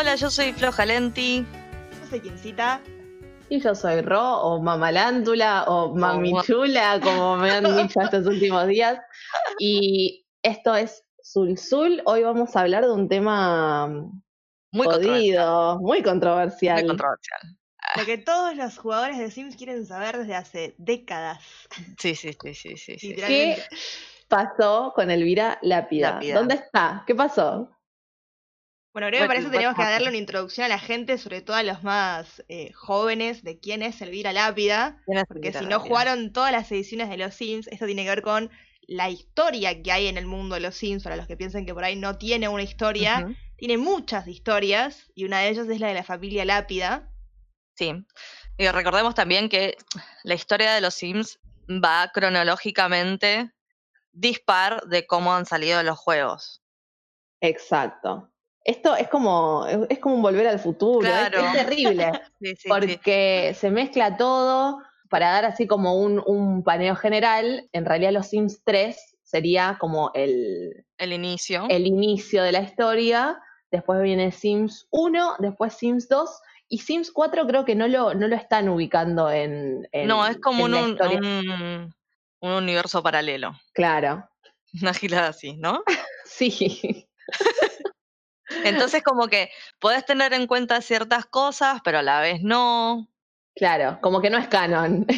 Hola, yo soy Flo Jalenti. Yo soy Quincita. Y yo soy Ro, o Mamalándula, o Mamichula, como me han dicho estos últimos días. Y esto es Sul Hoy vamos a hablar de un tema muy jodido, muy controversial. Muy controversial. Lo que todos los jugadores de Sims quieren saber desde hace décadas. Sí, sí, sí, sí, sí. ¿Qué pasó con Elvira Lápida? ¿Dónde está? ¿Qué pasó? Bueno, creo que para eso tenemos que darle una introducción a la gente, sobre todo a los más eh, jóvenes, de quién es Elvira Lápida. porque si no jugaron todas las ediciones de los Sims, esto tiene que ver con la historia que hay en el mundo de los Sims, para los que piensen que por ahí no tiene una historia, tiene muchas historias, y una de ellas es la de la familia Lápida. Sí, y recordemos también que la historia de los Sims va cronológicamente dispar de cómo han salido los juegos. Exacto esto es como, es como un volver al futuro, es, terrible, porque se mezcla todo para dar así como un, un, paneo general, en realidad los Sims 3 sería como el, el inicio. El inicio de la historia, después viene Sims 1, después Sims 2 y Sims 4 creo que no lo, no lo están ubicando en... no, es como un, un, un, universo paralelo. Claro. Una gilada así, ¿no? sí. Entonces, como que podés tener en cuenta ciertas cosas, pero a la vez no. Claro, como que no es canon. Yo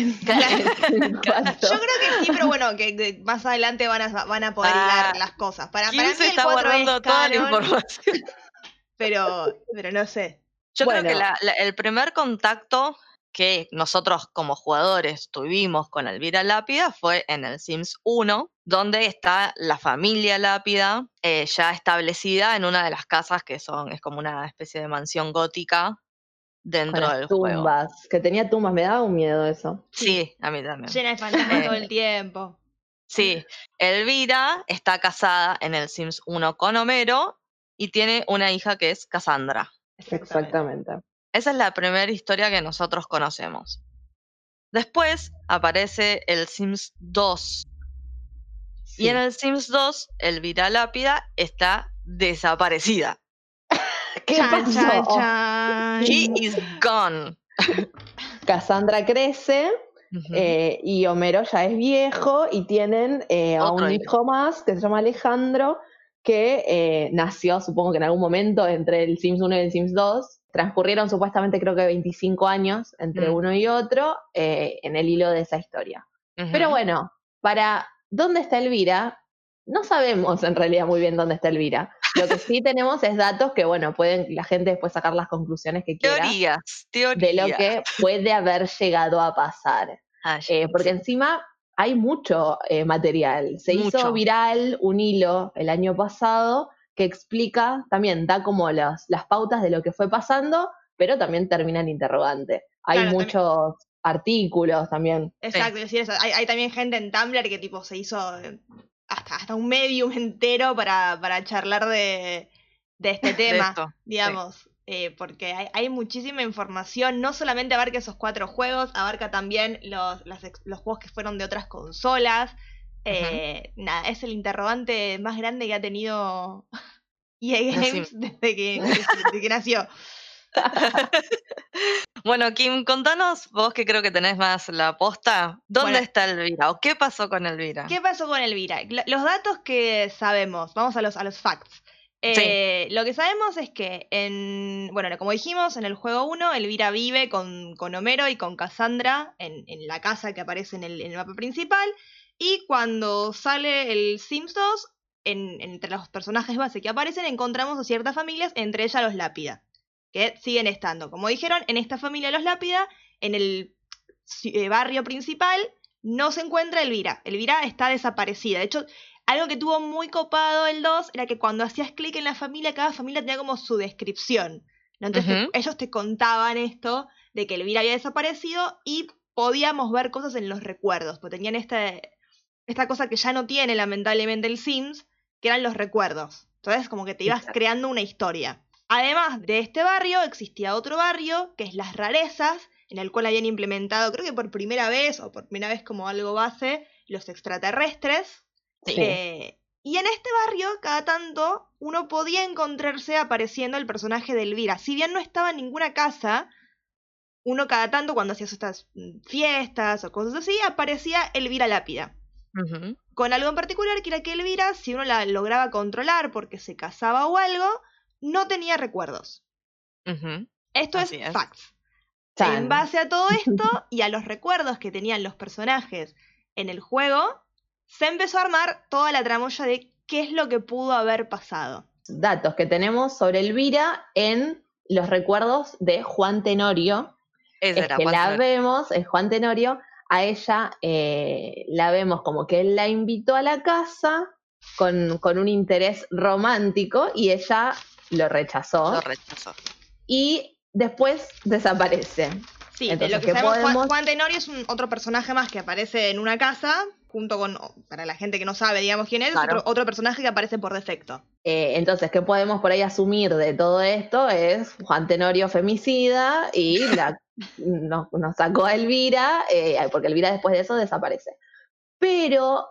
creo que sí, pero bueno, que, más adelante van a, van a poder ah, las cosas. Para, para mí se está guardando toda la información. Pero, pero no sé. Yo creo que el primer contacto que nosotros como jugadores tuvimos con Elvira Lápida fue en el Sims 1, donde está la familia Lápida eh, ya establecida en una de las casas que son, es como una especie de mansión gótica dentro del tumbas, que tenía tumbas, me daba un miedo eso. Sí, a mí también. Llena de fantasmas todo el tiempo. Sí, Elvira está casada en el Sims 1 con Homero y tiene una hija que es Cassandra. Exactamente. Esa es la primera historia que nosotros conocemos. Después aparece el Sims 2. Y en el Sims 2, Elvira Lápida está desaparecida. ¿Qué pasó? She is gone. Cassandra crece eh, y Homero ya es viejo y tienen eh, a un hijo más que se llama Alejandro que eh, nació, supongo que en algún momento, entre el Sims 1 y el Sims 2 transcurrieron supuestamente creo que 25 años entre mm. uno y otro eh, en el hilo de esa historia. Pero bueno, para dónde está Elvira, no sabemos en realidad muy bien dónde está Elvira. Lo que sí tenemos es datos que, bueno, pueden la gente después sacar las conclusiones que quiera. Teorías, teorías. De lo que puede haber llegado a pasar. Ah, eh, porque encima hay mucho eh, material. Se hizo viral un hilo el año pasado que explica, también da como las, las pautas de lo que fue pasando, pero también termina en interrogante. Hay muchos artículos también. Exacto, decir eso. Hay, también gente en Tumblr que tipo se hizo eh, hasta, hasta un medium entero para, para charlar de, de este tema, digamos. Eh, porque hay, hay, muchísima información, no solamente abarca esos cuatro juegos, abarca también los, los juegos que fueron de otras consolas, eh, nada, es el interrogante más grande que ha tenido EA Games desde que, nació. bueno, Kim, contanos, vos que creo que tenés más la posta, ¿dónde está Elvira o qué pasó con Elvira? ¿Qué pasó con Elvira? Los datos que sabemos, vamos a los, a los facts. Eh, lo que sabemos es que, en, bueno, como dijimos, en el juego 1, Elvira vive con, con Homero y con Cassandra en, en, la casa que aparece en el, en el mapa principal. Y cuando sale el Sims 2, entre los personajes base que aparecen encontramos a ciertas familias, entre ellas los Lápida, que siguen estando. Como dijeron, en esta familia los Lápida, en el eh, barrio principal, no se encuentra Elvira. Elvira está desaparecida. De hecho, algo que tuvo muy copado el 2 era que cuando hacías clic en la familia, cada familia tenía como su descripción. Entonces ellos te contaban esto de que Elvira había desaparecido y podíamos ver cosas en los recuerdos, porque tenían este, esta cosa que ya no tiene lamentablemente el Sims, que eran los recuerdos. Entonces como que te ibas creando una historia. Además de este barrio, existía otro barrio, que es Las Rarezas, en el cual habían implementado, creo que por primera vez, o por primera vez como algo base, los extraterrestres. Eh, Y en este barrio, cada tanto, uno podía encontrarse apareciendo el personaje de Elvira. Si bien no estaba en ninguna casa, uno cada tanto, cuando hacía estas mm, fiestas o cosas así, aparecía Elvira Lápida. Con algo en particular que era que Elvira, si uno la lograba controlar porque se casaba o algo, no tenía recuerdos. Esto es, facts. En base a todo esto y a los recuerdos que tenían los personajes en el juego, se empezó a armar toda la tramoya de qué es lo que pudo haber pasado. Datos que tenemos sobre Elvira en los recuerdos de Juan Tenorio. es que la vemos, es Juan Tenorio, a ella eh, la vemos como que él la invitó a la casa con, con un interés romántico y ella lo rechazó. Lo rechazó. Y después desaparece. Sí, de lo que, sabemos, Juan, Tenorio es un, otro personaje más que aparece en una casa, junto con, para la gente que no sabe, digamos quién es, otro, personaje que aparece por defecto. Eh, entonces, ¿qué podemos por ahí asumir de todo esto? Es Juan Tenorio femicida y la, nos, sacó a Elvira, eh, porque Elvira después de eso desaparece. Pero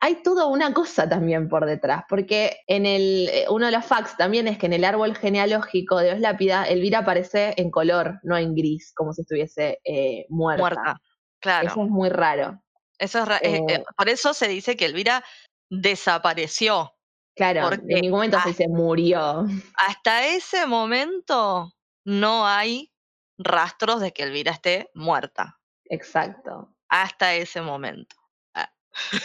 hay toda una cosa también por detrás, porque en el, eh, uno de los facts también es que en el árbol genealógico de Oslápida, Elvira aparece en color, no en gris, como si estuviese eh, muerta. Muerta, claro. Eso es muy raro. Eso es eh, por eso se dice que Elvira desapareció. Claro, en ningún momento se murió. Hasta ese momento no hay rastros de que Elvira esté muerta. Exacto. Hasta ese momento.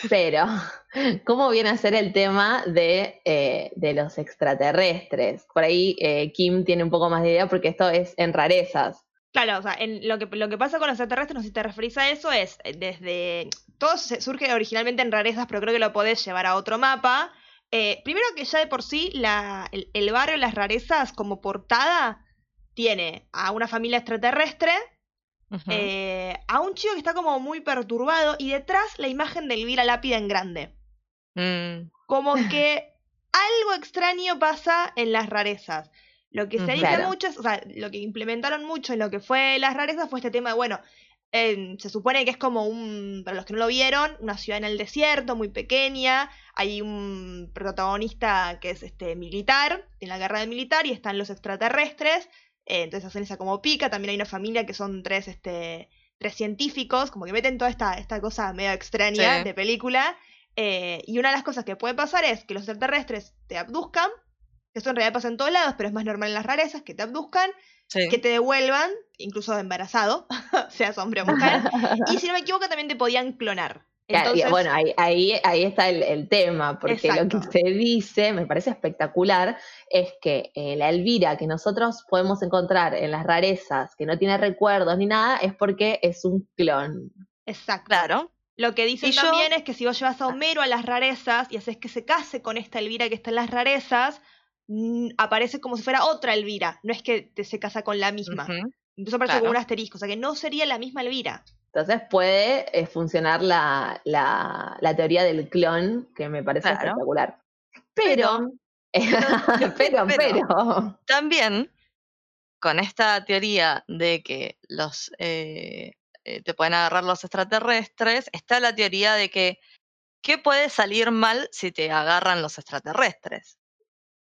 Pero, ¿cómo viene a ser el tema de, eh, de los extraterrestres? Por ahí eh, Kim tiene un poco más de idea porque esto es en rarezas. Claro, o sea, en lo, que, lo que pasa con los extraterrestres, no sé si te referís a eso, es eh, desde... Todo surge originalmente en rarezas, pero creo que lo podés llevar a otro mapa. Primero que ya de por sí la, el, el barrio Las Rarezas como portada tiene a una familia extraterrestre eh, a un chico que está como muy perturbado y detrás la imagen de Elvira Lápida en grande. Mm. Como que algo extraño pasa en las rarezas. Lo que se dice mucho, o sea, lo que implementaron mucho en lo que fue las rarezas fue este tema de, bueno, se supone que es como un, para los que no lo vieron, una ciudad en el desierto, muy pequeña, hay un protagonista que es este militar, en la guerra del militar, y están los extraterrestres, eh, entonces hacen esa como pica. También hay una familia que son tres, este, tres científicos, como que meten toda esta, esta cosa medio extraña de película. Eh, y una de las cosas que puede pasar es que los extraterrestres te abduzcan, que eso en realidad pasa en todos lados, pero es más normal en las rarezas, que te abduzcan, que te devuelvan, incluso embarazado, seas hombre o mujer. y si no me equivoco, también te podían clonar bueno, ahí, ahí, ahí está el, tema, porque lo que usted dice, me parece espectacular, es que eh, la Elvira que nosotros podemos encontrar en las rarezas, que no tiene recuerdos ni nada, es porque es un clon. Exacto. Claro. Lo que dicen también es que si vos llevas a Homero a las rarezas y haces que se case con esta Elvira que está en las rarezas, aparece como si fuera otra Elvira, no es que te se casa con la misma. Entonces aparece como un asterisco, o sea que no sería la misma Elvira. Entonces puede eh, funcionar la, la, teoría del clon, que me parece espectacular. Pero, pero, pero, También, con esta teoría de que los eh, eh, te pueden agarrar los extraterrestres, está la teoría de que ¿qué puede salir mal si te agarran los extraterrestres?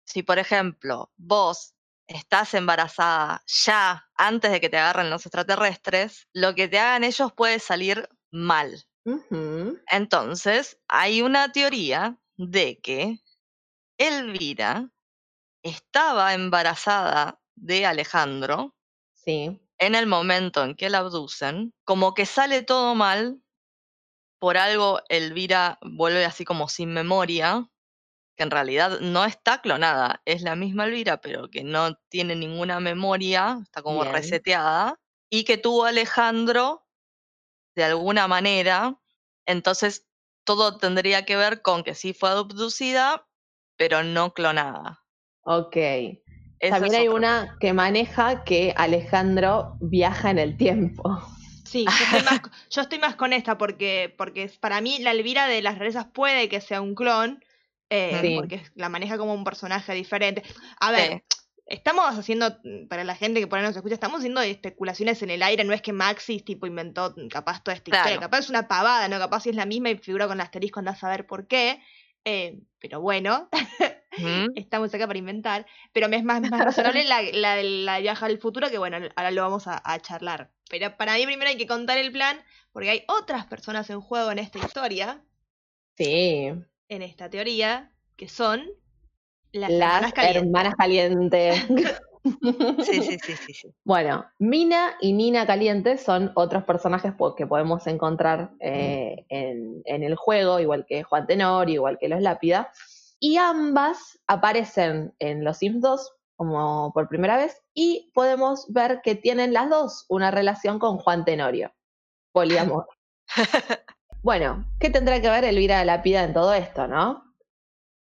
Si, por ejemplo, vos estás embarazada ya antes de que te agarren los extraterrestres, lo que te hagan ellos puede salir mal. Entonces, hay una teoría de que Elvira estaba embarazada de Alejandro sí. en el momento en que la abducen, como que sale todo mal, por algo Elvira vuelve así como sin memoria, que en realidad no está clonada, es la misma Elvira, pero que no tiene ninguna memoria, está como reseteada, y que tuvo Alejandro de alguna manera, entonces todo tendría que ver con que sí fue abducida, pero no clonada. Ok. También hay una que maneja que Alejandro viaja en el tiempo. Sí, yo estoy más, con esta porque, porque para mí la Elvira de las rarezas puede que sea un clon, eh, porque la maneja como un personaje diferente. A ver, estamos haciendo, para la gente que por ahí nos escucha, estamos haciendo especulaciones en el aire, no es que Maxis tipo inventó capaz toda esta historia, capaz es una pavada, ¿no? Capaz si es la misma y figura con asterisco, andás a saber por qué. Eh, pero bueno, estamos acá para inventar. Pero me es más, más razonable la, la, la viaja al futuro, que bueno, ahora lo vamos a, charlar. Pero para mí primero hay que contar el plan, porque hay otras personas en juego en esta historia. Sí. En esta teoría, que son las, hermanas calientes. Sí, sí, sí, sí, Bueno, Mina y Nina Caliente son otros personajes que podemos encontrar eh, en, el juego, igual que Juan Tenor, igual que los Lápida. Y ambas aparecen en Los Sims 2 como por primera vez y podemos ver que tienen las dos una relación con Juan Tenorio. Poliamor. bueno, ¿qué tendrá que ver Elvira Lápida en todo esto, no?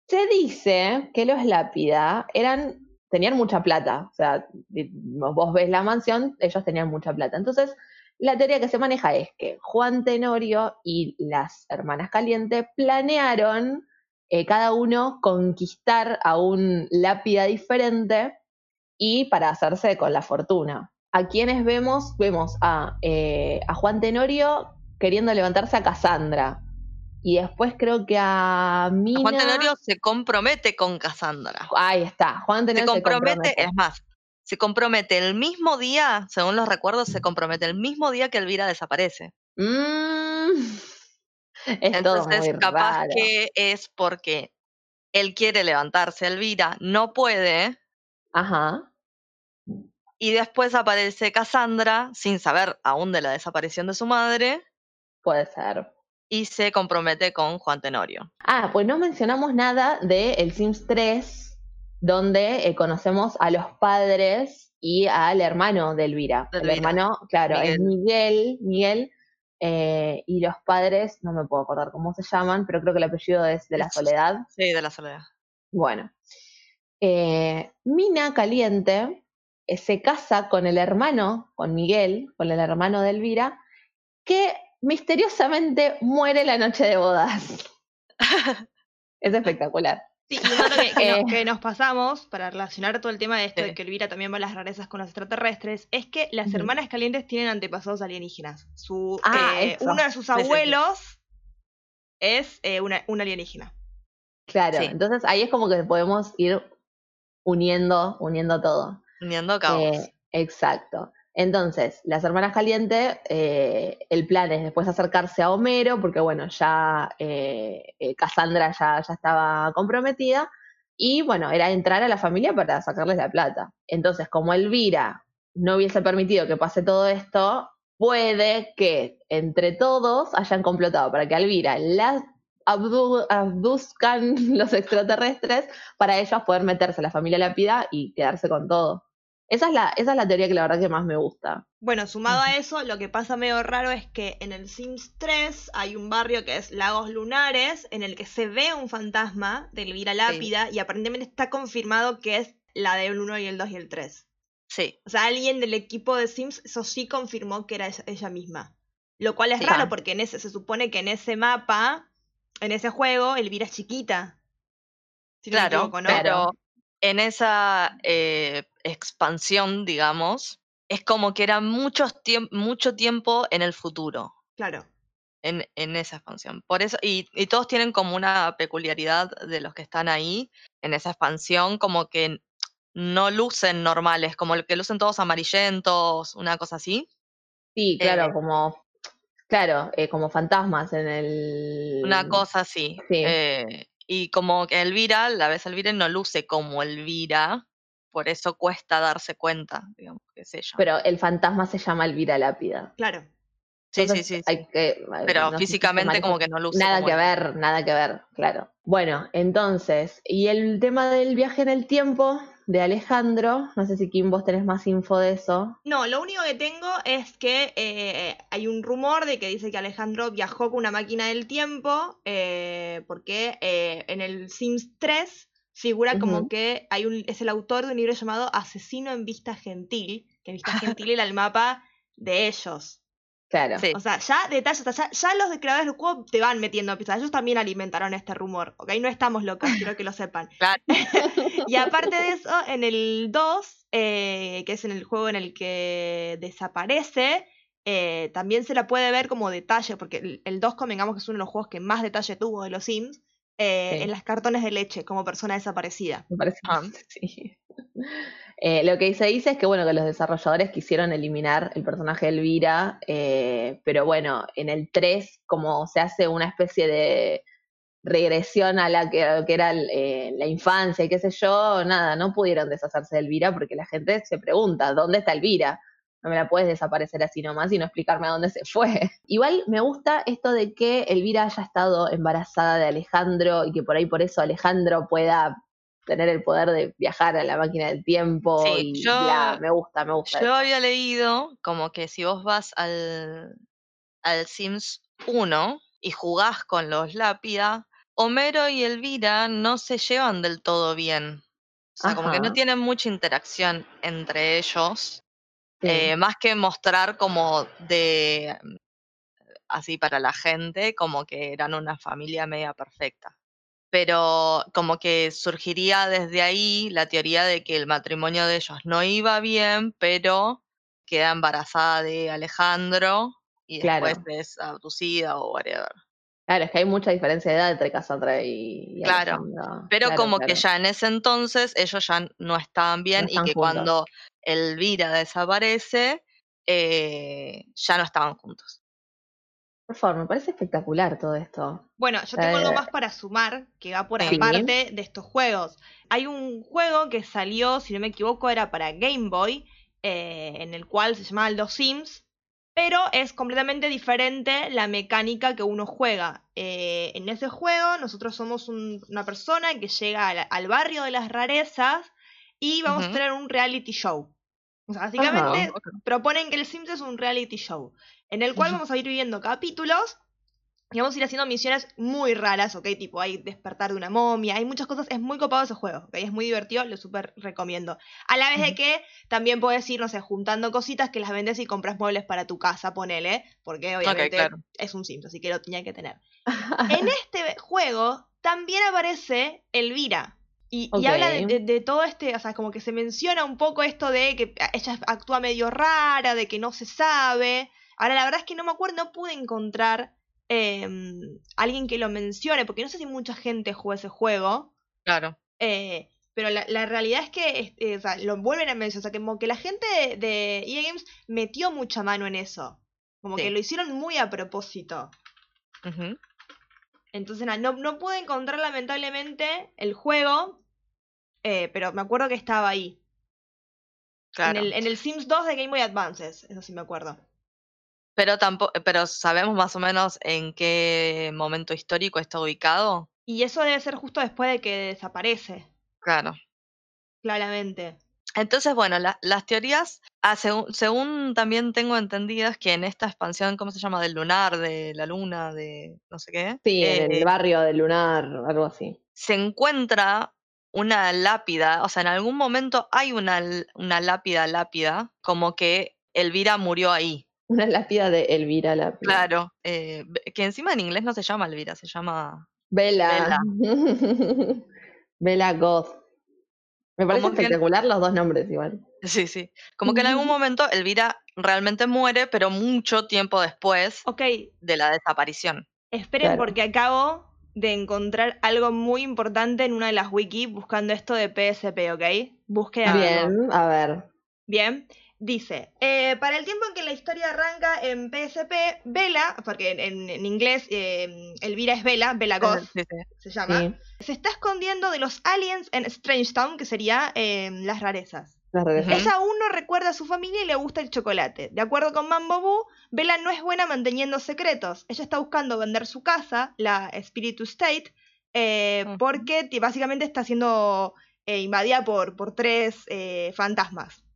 Se dice que los Lápida eran tenían mucha plata. O sea, vos ves la mansión, ellos tenían mucha plata. Entonces, la teoría que se maneja es que Juan Tenorio y las hermanas Caliente planearon eh, cada uno conquistar a un lápida diferente y para hacerse con la fortuna. A quienes vemos, vemos a, eh, a Juan Tenorio queriendo levantarse a Cassandra, y después creo que a Mina. Juan Tenorio se compromete con Cassandra. Ahí está, Juan Tenorio se compromete, es más, se compromete el mismo día, según los recuerdos, se compromete el mismo día que Elvira desaparece. Mm. Entonces, capaz que es porque él quiere levantarse, Elvira no puede. Ajá. Y después aparece Cassandra, sin saber aún de la desaparición de su madre. Puede ser y se compromete con Juan Tenorio. Ah, pues no mencionamos nada de El Sims 3, donde eh, conocemos a los padres y al hermano de Elvira. el hermano, claro, es Miguel, Miguel, eh, y los padres, no me puedo acordar cómo se llaman, pero creo que el apellido es de la Soledad. Sí, de la Soledad. Bueno. Eh, Mina Caliente se casa con el hermano, con Miguel, con el hermano de Elvira, que misteriosamente muere la noche de bodas. es espectacular. Sí, y eh. que, nos, pasamos, para relacionar todo el tema de esto de que Elvira también va a las rarezas con los extraterrestres, es que las hermanas calientes tienen antepasados alienígenas. Su, ah, eh, uno de sus abuelos es eh, una, alienígena. Claro, entonces ahí es como que podemos ir uniendo, uniendo todo. Uniendo cabos. exacto. Entonces, las hermanas calientes, eh, el plan es después acercarse a Homero, porque bueno, ya eh, eh, Cassandra ya, ya estaba comprometida, y bueno, era entrar a la familia para sacarles la plata. Entonces, como Elvira no hubiese permitido que pase todo esto, puede que entre todos hayan complotado para que Elvira la abduzcan los extraterrestres para ellos poder meterse a la familia lápida y quedarse con todo. Esa es, la, esa es la teoría que la verdad que más me gusta. Bueno, sumado a eso, lo que pasa medio raro es que en el Sims 3 hay un barrio que es Lagos Lunares, en el que se ve un fantasma de Elvira Lápida y aparentemente está confirmado que es la del 1 y el 2 y el 3. Sí. O sea, alguien del equipo de Sims, eso sí confirmó que era ella misma. Lo cual es raro porque en ese, se supone que en ese mapa, en ese juego, Elvira es chiquita. claro, pero en esa eh, expansión, digamos, es como que era mucho tiempo en el futuro. Claro. En, en esa expansión. Por eso, y, y, todos tienen como una peculiaridad de los que están ahí en esa expansión, como que no lucen normales, como que lucen todos amarillentos, una cosa así. Sí, claro, eh, como claro, eh, como fantasmas en el. Una cosa así. Sí. y como que Elvira, la vez Elvira no luce como Elvira, por eso cuesta darse cuenta, digamos, que es ella. Pero el fantasma se llama Elvira Lápida. Claro. Sí, sí, sí. Hay que, Pero físicamente como que no luce. Nada que ver, nada que ver, claro. Bueno, entonces, y el tema del viaje en el tiempo de Alejandro, no sé si Kim vos tenés más info de eso. No, lo único que tengo es que eh, hay un rumor de que dice que Alejandro viajó con una máquina del tiempo, eh, porque eh, en el Sims 3 figura como que hay un, es el autor de un libro llamado Asesino en Vista Gentil, que Vista Gentil era el mapa de ellos. Claro. O sea, ya detalles, ya, ya, los creadores del juego te van metiendo pistas. Ellos también alimentaron este rumor, ¿ok? No estamos locos, quiero que lo sepan. y aparte de eso, en el 2, eh, que es en el juego en el que desaparece, eh, también se la puede ver como detalle, porque el, el 2, convengamos que es uno de los juegos que más detalle tuvo de los Sims. Eh, en las cartones de leche como persona desaparecida. Me parece ah. sí. Eh, lo que se dice es que bueno, que los desarrolladores quisieron eliminar el personaje de Elvira, eh, pero bueno, en el 3, como se hace una especie de regresión a la que, era la infancia y qué sé yo, nada, no pudieron deshacerse de Elvira porque la gente se pregunta, ¿dónde está Elvira? No me la puedes desaparecer así nomás y no explicarme a dónde se fue. Igual me gusta esto de que Elvira haya estado embarazada de Alejandro y que por ahí por eso Alejandro pueda tener el poder de viajar a la máquina del tiempo y ya, me gusta, me gusta. Yo había leído como que si vos vas al, al Sims 1 y jugás con los Lápida, Homero y Elvira no se llevan del todo bien. O sea, como que no tienen mucha interacción entre ellos. Eh, más que mostrar como de, mm, así para la gente, como que eran una familia media perfecta. Pero como que surgiría desde ahí la teoría de que el matrimonio de ellos no iba bien, pero queda embarazada de Alejandro y después es abducida o whatever. Claro, es que hay mucha diferencia de edad entre Cassandra y, Claro, pero como que ya en ese entonces ellos ya no estaban bien y que cuando Elvira desaparece, eh, ya no estaban juntos. Por favor, me parece espectacular todo esto. Bueno, yo tengo algo más para sumar que va por aparte de estos juegos. Hay un juego que salió, si no me equivoco, era para Game Boy, eh, en el cual se llamaba Los Sims, pero es completamente diferente la mecánica que uno juega. Eh, en ese juego nosotros somos una persona que llega al, barrio de las rarezas y vamos a tener un reality show. O sea, básicamente proponen que el Sims es un reality show, en el cual vamos a ir viviendo capítulos y vamos a ir haciendo misiones muy raras, ¿ok? Tipo, hay despertar de una momia, hay muchas cosas, es muy copado ese juego, ¿ok? Es muy divertido, lo súper recomiendo. A la vez de que también puedes ir, no sé, juntando cositas que las vendes y compras muebles para tu casa, ponele, porque obviamente es un Sims, así que lo tenía que tener. en este juego también aparece Elvira. Y, habla de, de, todo este, o sea, como que se menciona un poco esto de que ella actúa medio rara, de que no se sabe. Ahora, la verdad es que no me acuerdo, no pude encontrar Em, alguien que lo mencione, porque no sé si mucha gente juega ese juego. Claro. Eh, pero la, realidad es que eh, lo vuelven a mencionar, o sea, que como que la gente de, EA Games metió mucha mano en eso. Como que lo hicieron muy a propósito. Entonces, no, no pude encontrar lamentablemente el juego, eh, pero me acuerdo que estaba ahí. Claro. En, el, en el Sims 2 de Game Boy Advances, eso sí me acuerdo. Pero tampoco, pero sabemos más o menos en qué momento histórico está ubicado. Y eso debe ser justo después de que desaparece. Claro. Claramente. Entonces, bueno, las teorías, ah, según, también tengo entendidas que en esta expansión, ¿cómo se llama? Del lunar, de la luna, de no sé qué. Sí, en el eh, barrio del lunar, algo así. Se encuentra una lápida, o sea, en algún momento hay una, una lápida lápida, como que Elvira murió ahí. Una lápida de Elvira Lápida. Claro, eh, que encima en inglés no se llama Elvira, se llama Bella. Bella Goth. Me parece espectacular los dos nombres igual. Sí, sí. Como que en algún momento Elvira realmente muere, pero mucho tiempo después de la desaparición. Esperen porque acabo de encontrar algo muy importante en una de las wikis buscando esto de PSP, ¿ok? Busque Bien, a ver. Bien. Dice, eh, para el tiempo en que la historia arranca en PSP, Vela, porque en, inglés eh, Elvira es Vela, Vela Goth se llama, se está escondiendo de los aliens en Strange Town, que sería eh, las rarezas. Ella aún no recuerda a su familia y le gusta el chocolate. De acuerdo con Mambo Boo, Bella no es buena manteniendo secretos. Ella está buscando vender su casa, la Spiritus State, porque básicamente está siendo invadida por, por tres fantasmas.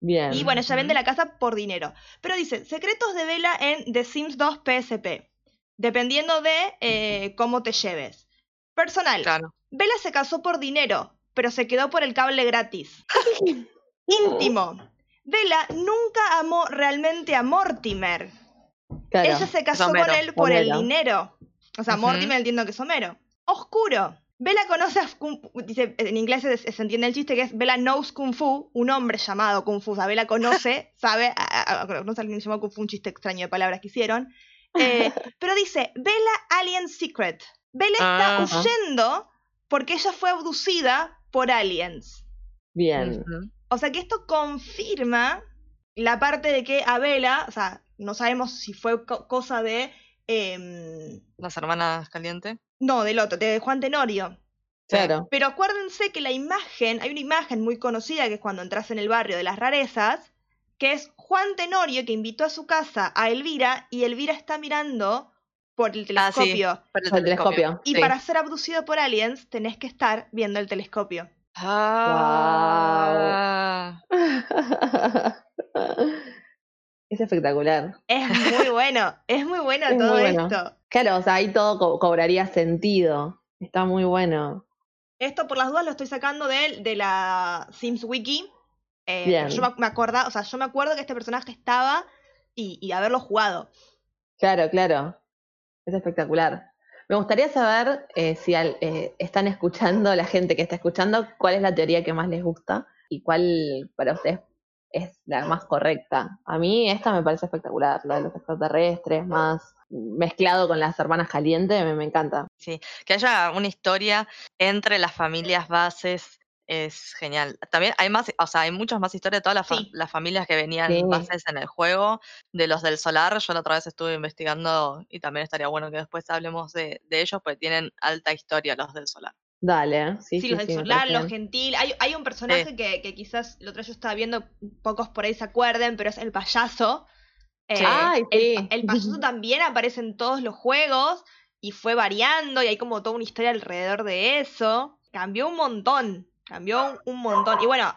Y bueno, ella vende la casa por dinero. Pero dice, secretos de Vela en The Sims 2 PSP. Dependiendo de eh, cómo te lleves. Personal. Claro. Vela se casó por dinero, pero se quedó por el cable gratis. Íntimo. Vela nunca amó realmente a Mortimer. Ella se casó con él por el dinero. O sea, Mortimer entiendo que es Homero. Oscuro. Bella conoce a Kung dice, en inglés se, entiende el chiste que es Bella knows Kung Fu, un hombre llamado Kung Fu. O sea, Bella conoce, sabe, no sé alguien llamó Kung Fu, un chiste extraño de palabras que hicieron. Eh, pero dice, Bella Alien Secret. Bella está huyendo porque ella fue abducida por aliens. Bien. O sea que esto confirma la parte de que a Bella, o sea, no sabemos si fue cosa de... Em, ¿Las hermanas caliente? No, del otro, de Juan Tenorio. Claro. Pero acuérdense que la imagen, hay una imagen muy conocida que es cuando entras en el barrio de las rarezas, que es Juan Tenorio que invitó a su casa a Elvira y Elvira está mirando por el ah, telescopio. por el telescopio. Y para ser abducido por aliens tenés que estar viendo el telescopio. Ah. es espectacular. Es muy bueno, es muy bueno todo esto. Claro, o sea, ahí todo cobraría sentido. Está muy bueno. Esto por las dudas lo estoy sacando de, de la Sims Wiki. Eh, yo me, acuerdo, o sea, yo me acuerdo que este personaje estaba y, y haberlo jugado. Claro, claro. Es espectacular. Me gustaría saber eh, si eh, están escuchando, la gente que está escuchando, cuál es la teoría que más les gusta y cuál para ustedes es la más correcta. A mí esta me parece espectacular, la de los extraterrestres, más mezclado con las hermanas calientes, me, me encanta. Sí, que haya una historia entre las familias bases es genial. También hay más, o sea, hay muchas más historias de todas las, familias que venían bases en el juego, de los del solar. Yo la otra vez estuve investigando y también estaría bueno que después hablemos de, ellos, porque tienen alta historia los del solar. Dale, sí. Sí, los del solar, los gentil. Hay, hay un personaje que, que, quizás lo otro yo estaba viendo, pocos por ahí se acuerden, pero es el payaso. Eh, Ay, el, el payaso también aparece en todos los juegos y fue variando y hay como toda una historia alrededor de eso. Cambió un montón. Cambió un montón. Y bueno,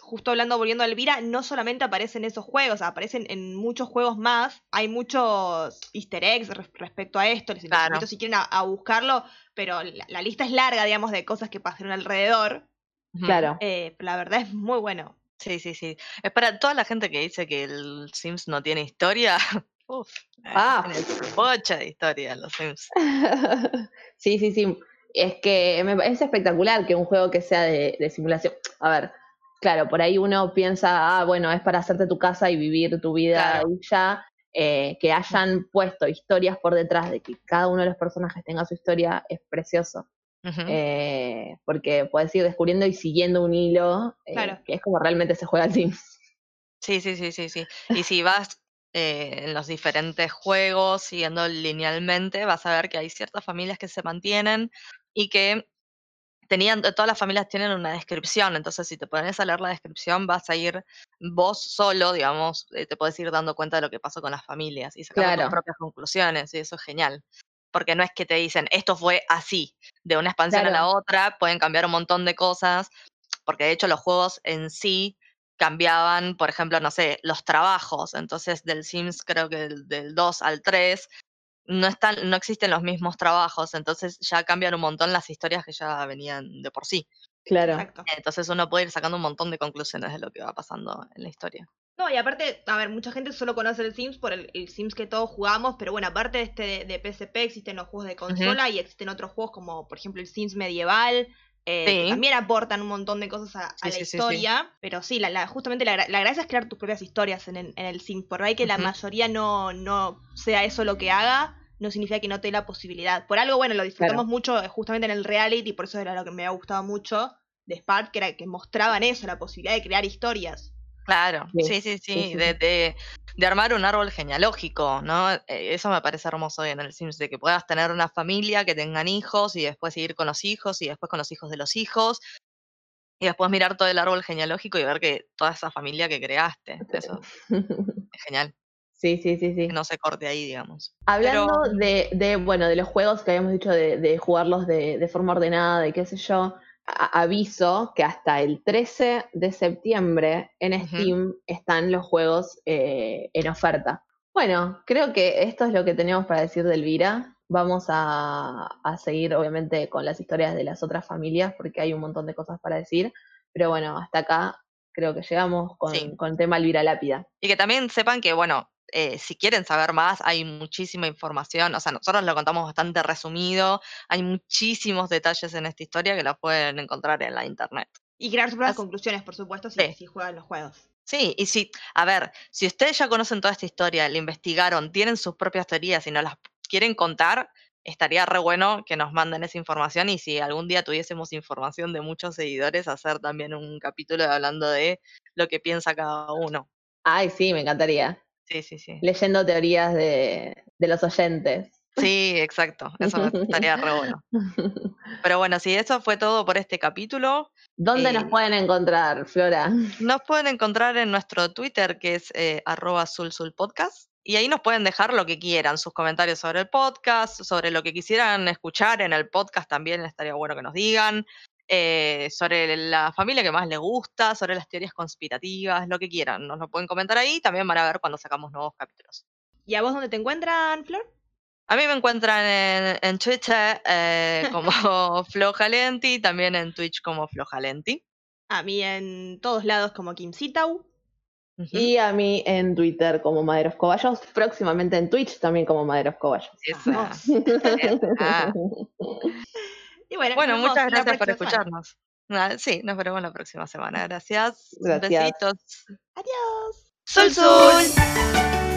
justo hablando, volviendo a Elvira, no solamente aparecen esos juegos, aparecen en muchos juegos más. Hay muchos easter eggs respecto a esto. Les invito si quieren a, buscarlo, pero la, lista es larga, digamos, de cosas que pasaron alrededor. Claro. Eh, la verdad es muy bueno. Sí, sí, sí. Es para toda la gente que dice que el Sims no tiene historia. Uf, ah. mucha de historia los Sims. sí, sí, sí es que me, es espectacular que un juego que sea de, simulación. A ver, claro, por ahí uno piensa, ah, bueno, es para hacerte tu casa y vivir tu vida y ya. Eh, que hayan puesto historias por detrás de que cada uno de los personajes tenga su historia es precioso. Eh, porque puedes ir descubriendo y siguiendo un hilo, eh, que es como realmente se juega al Sims. Sí, sí, sí, sí, sí. Y si vas en los diferentes juegos, siguiendo linealmente, vas a ver que hay ciertas familias que se mantienen y que tenían, todas las familias tienen una descripción, entonces si te pones a leer la descripción vas a ir vos solo, digamos, eh, te puedes ir dando cuenta de lo que pasó con las familias y sacar tus propias conclusiones y eso es genial. Porque no es que te dicen, esto fue así, de una expansión a la otra, pueden cambiar un montón de cosas, porque de hecho los juegos en sí cambiaban, por ejemplo, no sé, los trabajos, entonces del Sims creo que del, del 2 al 3 no están, no existen los mismos trabajos, entonces ya cambian un montón las historias que ya venían de por sí. Claro. Entonces uno puede ir sacando un montón de conclusiones de lo que va pasando en la historia. No, y aparte, a ver, mucha gente solo conoce el Sims por el, Sims que todos jugamos, pero bueno, aparte de este de, PSP existen los juegos de consola y existen otros juegos como, por ejemplo, el Sims medieval, eh, que también aportan un montón de cosas a, la historia. Pero sí, la, justamente la, gracia es crear tus propias historias en, en, el Sims. Por ahí que la mayoría no, no sea eso lo que haga, no significa que no te dé la posibilidad. Por algo, bueno, lo disfrutamos mucho eh, justamente en el reality, por eso era lo que me ha gustado mucho de Spark, que era que mostraban eso, la posibilidad de crear historias. Claro, sí, sí, sí, De, de, armar un árbol genealógico, ¿no? Eh, eso me parece hermoso en el Sims, de que puedas tener una familia, que tengan hijos y después seguir con los hijos y después con los hijos de los hijos y después mirar todo el árbol genealógico y ver que toda esa familia que creaste, eso es genial. Sí, sí, sí, sí. Que no se corte ahí, digamos. Hablando de, de, bueno, de los juegos que habíamos dicho de, de jugarlos de, de, forma ordenada y qué sé yo, aviso que hasta el 13 de septiembre en Steam están los juegos eh, en oferta. Bueno, creo que esto es lo que tenemos para decir de Elvira. Vamos a, a, seguir, obviamente, con las historias de las otras familias, porque hay un montón de cosas para decir. Pero bueno, hasta acá creo que llegamos con, con el tema Elvira Lápida. Y que también sepan que, bueno, eh, si quieren saber más, hay muchísima información. O sea, nosotros lo contamos bastante resumido. Hay muchísimos detalles en esta historia que los pueden encontrar en la internet. Y crear sus propias conclusiones, por supuesto, si, si, juegan los juegos. Sí, y si, a ver, si ustedes ya conocen toda esta historia, la investigaron, tienen sus propias teorías y no las quieren contar, estaría re bueno que nos manden esa información y si algún día tuviésemos información de muchos seguidores, hacer también un capítulo hablando de lo que piensa cada uno. Ay, sí, me encantaría. Sí, sí, sí. Leyendo teorías de, de los oyentes. Sí, exacto. Eso estaría re bueno. Pero bueno, sí, eso fue todo por este capítulo. ¿Dónde nos eh, pueden encontrar, Flora? Nos pueden encontrar en nuestro Twitter, que es eh, arroba sulsulpodcast. Y ahí nos pueden dejar lo que quieran, sus comentarios sobre el podcast, sobre lo que quisieran escuchar en el podcast también estaría bueno que nos digan, eh, sobre la familia que más les gusta, sobre las teorías conspirativas, lo que quieran. Nos lo pueden comentar ahí, también van a ver cuando sacamos nuevos capítulos. ¿Y a vos dónde te encuentran, Flor? A mí me encuentran en, Twitter eh, como Flojalenti, también en Twitch como Flojalenti. A mí en todos lados como Kim Sitau. Y a mí en Twitter como Maderos Coballos, próximamente en Twitch también como Maderos Coballos. y bueno, muchas gracias por escucharnos. sí, nos veremos la próxima semana. Gracias. Gracias. Besitos. Adiós. Sol, sol.